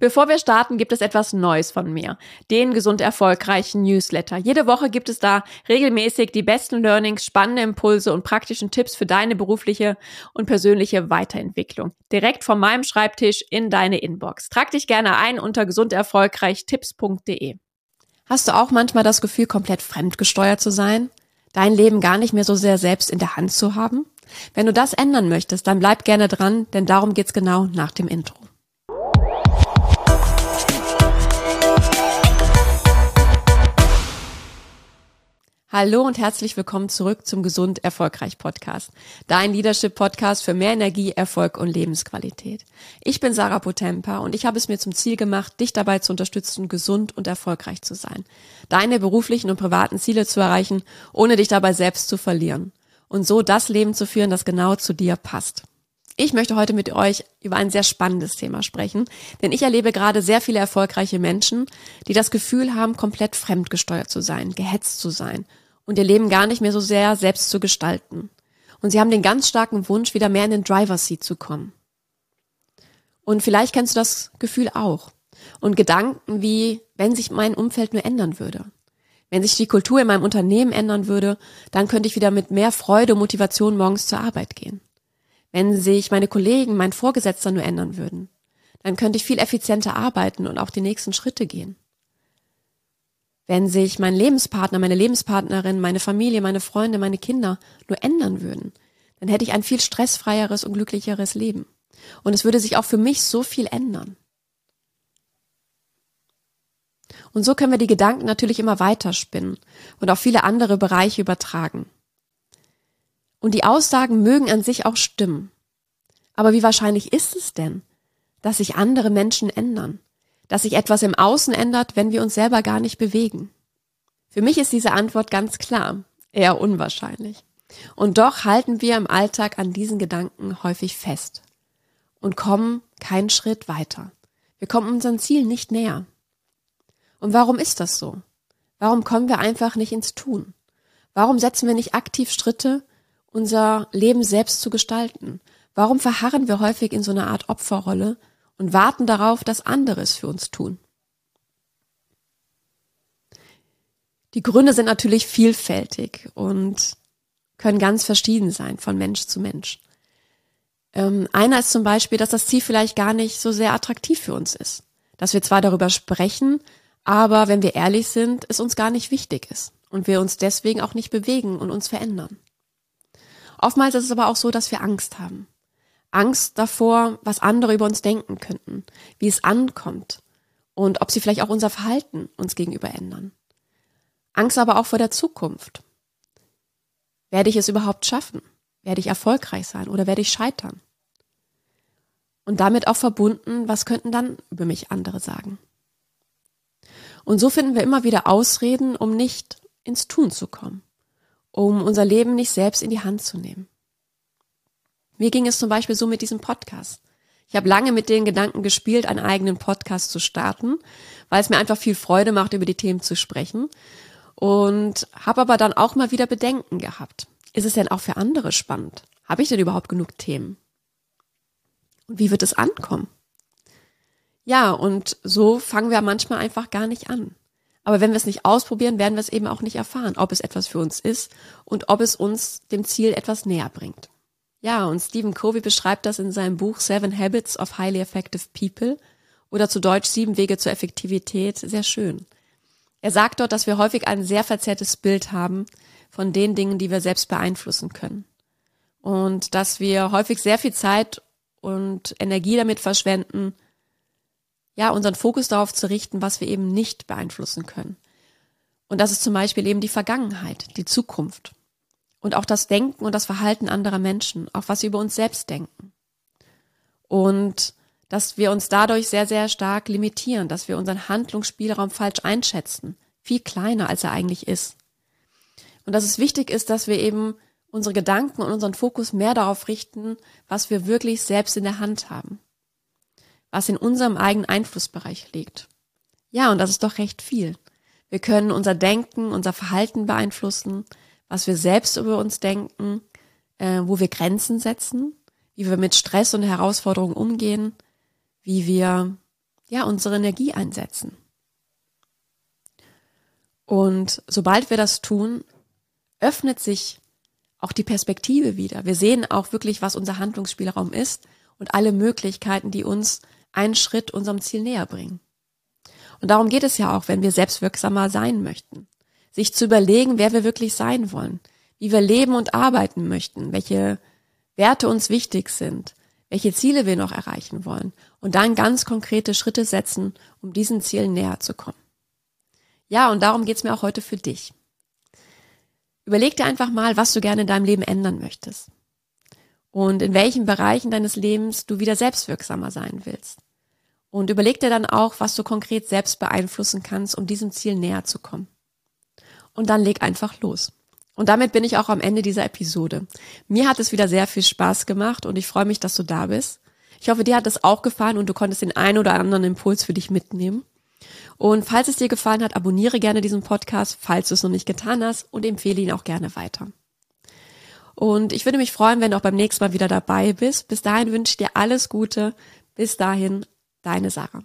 Bevor wir starten, gibt es etwas Neues von mir. Den gesund erfolgreichen Newsletter. Jede Woche gibt es da regelmäßig die besten Learnings, spannende Impulse und praktischen Tipps für deine berufliche und persönliche Weiterentwicklung. Direkt von meinem Schreibtisch in deine Inbox. Trag dich gerne ein unter gesunderfolgreichtipps.de. Hast du auch manchmal das Gefühl, komplett fremdgesteuert zu sein? Dein Leben gar nicht mehr so sehr selbst in der Hand zu haben? Wenn du das ändern möchtest, dann bleib gerne dran, denn darum geht's genau nach dem Intro. Hallo und herzlich willkommen zurück zum Gesund Erfolgreich Podcast. Dein Leadership Podcast für mehr Energie, Erfolg und Lebensqualität. Ich bin Sarah Potempa und ich habe es mir zum Ziel gemacht, dich dabei zu unterstützen, gesund und erfolgreich zu sein. Deine beruflichen und privaten Ziele zu erreichen, ohne dich dabei selbst zu verlieren. Und so das Leben zu führen, das genau zu dir passt. Ich möchte heute mit euch über ein sehr spannendes Thema sprechen, denn ich erlebe gerade sehr viele erfolgreiche Menschen, die das Gefühl haben, komplett fremdgesteuert zu sein, gehetzt zu sein und ihr Leben gar nicht mehr so sehr selbst zu gestalten. Und sie haben den ganz starken Wunsch, wieder mehr in den Driver Seat zu kommen. Und vielleicht kennst du das Gefühl auch. Und Gedanken wie, wenn sich mein Umfeld nur ändern würde. Wenn sich die Kultur in meinem Unternehmen ändern würde, dann könnte ich wieder mit mehr Freude und Motivation morgens zur Arbeit gehen. Wenn sich meine Kollegen, mein Vorgesetzter nur ändern würden, dann könnte ich viel effizienter arbeiten und auch die nächsten Schritte gehen. Wenn sich mein Lebenspartner, meine Lebenspartnerin, meine Familie, meine Freunde, meine Kinder nur ändern würden, dann hätte ich ein viel stressfreieres und glücklicheres Leben. Und es würde sich auch für mich so viel ändern. Und so können wir die Gedanken natürlich immer weiterspinnen und auf viele andere Bereiche übertragen. Und die Aussagen mögen an sich auch stimmen. Aber wie wahrscheinlich ist es denn, dass sich andere Menschen ändern? Dass sich etwas im Außen ändert, wenn wir uns selber gar nicht bewegen? Für mich ist diese Antwort ganz klar, eher unwahrscheinlich. Und doch halten wir im Alltag an diesen Gedanken häufig fest und kommen keinen Schritt weiter. Wir kommen unserem Ziel nicht näher. Und warum ist das so? Warum kommen wir einfach nicht ins Tun? Warum setzen wir nicht aktiv Schritte, unser Leben selbst zu gestalten? Warum verharren wir häufig in so einer Art Opferrolle und warten darauf, dass andere es für uns tun? Die Gründe sind natürlich vielfältig und können ganz verschieden sein von Mensch zu Mensch. Ähm, einer ist zum Beispiel, dass das Ziel vielleicht gar nicht so sehr attraktiv für uns ist. Dass wir zwar darüber sprechen, aber wenn wir ehrlich sind, es uns gar nicht wichtig ist und wir uns deswegen auch nicht bewegen und uns verändern. Oftmals ist es aber auch so, dass wir Angst haben. Angst davor, was andere über uns denken könnten, wie es ankommt und ob sie vielleicht auch unser Verhalten uns gegenüber ändern. Angst aber auch vor der Zukunft. Werde ich es überhaupt schaffen? Werde ich erfolgreich sein oder werde ich scheitern? Und damit auch verbunden, was könnten dann über mich andere sagen? Und so finden wir immer wieder Ausreden, um nicht ins Tun zu kommen um unser Leben nicht selbst in die Hand zu nehmen. Mir ging es zum Beispiel so mit diesem Podcast. Ich habe lange mit den Gedanken gespielt, einen eigenen Podcast zu starten, weil es mir einfach viel Freude macht, über die Themen zu sprechen. Und habe aber dann auch mal wieder Bedenken gehabt. Ist es denn auch für andere spannend? Habe ich denn überhaupt genug Themen? Und wie wird es ankommen? Ja, und so fangen wir manchmal einfach gar nicht an. Aber wenn wir es nicht ausprobieren, werden wir es eben auch nicht erfahren, ob es etwas für uns ist und ob es uns dem Ziel etwas näher bringt. Ja, und Stephen Covey beschreibt das in seinem Buch Seven Habits of Highly Effective People oder zu Deutsch Sieben Wege zur Effektivität sehr schön. Er sagt dort, dass wir häufig ein sehr verzerrtes Bild haben von den Dingen, die wir selbst beeinflussen können. Und dass wir häufig sehr viel Zeit und Energie damit verschwenden, ja, unseren Fokus darauf zu richten, was wir eben nicht beeinflussen können. Und das ist zum Beispiel eben die Vergangenheit, die Zukunft. Und auch das Denken und das Verhalten anderer Menschen, auch was sie über uns selbst denken. Und dass wir uns dadurch sehr, sehr stark limitieren, dass wir unseren Handlungsspielraum falsch einschätzen, viel kleiner als er eigentlich ist. Und dass es wichtig ist, dass wir eben unsere Gedanken und unseren Fokus mehr darauf richten, was wir wirklich selbst in der Hand haben was in unserem eigenen Einflussbereich liegt. Ja, und das ist doch recht viel. Wir können unser Denken, unser Verhalten beeinflussen, was wir selbst über uns denken, äh, wo wir Grenzen setzen, wie wir mit Stress und Herausforderungen umgehen, wie wir ja, unsere Energie einsetzen. Und sobald wir das tun, öffnet sich auch die Perspektive wieder. Wir sehen auch wirklich, was unser Handlungsspielraum ist und alle Möglichkeiten, die uns einen Schritt unserem Ziel näher bringen. Und darum geht es ja auch, wenn wir selbstwirksamer sein möchten. Sich zu überlegen, wer wir wirklich sein wollen, wie wir leben und arbeiten möchten, welche Werte uns wichtig sind, welche Ziele wir noch erreichen wollen und dann ganz konkrete Schritte setzen, um diesen Zielen näher zu kommen. Ja, und darum geht's mir auch heute für dich. Überleg dir einfach mal, was du gerne in deinem Leben ändern möchtest und in welchen Bereichen deines Lebens du wieder selbstwirksamer sein willst. Und überleg dir dann auch, was du konkret selbst beeinflussen kannst, um diesem Ziel näher zu kommen. Und dann leg einfach los. Und damit bin ich auch am Ende dieser Episode. Mir hat es wieder sehr viel Spaß gemacht und ich freue mich, dass du da bist. Ich hoffe, dir hat es auch gefallen und du konntest den einen oder anderen Impuls für dich mitnehmen. Und falls es dir gefallen hat, abonniere gerne diesen Podcast, falls du es noch nicht getan hast und empfehle ihn auch gerne weiter. Und ich würde mich freuen, wenn du auch beim nächsten Mal wieder dabei bist. Bis dahin wünsche ich dir alles Gute. Bis dahin, deine Sarah.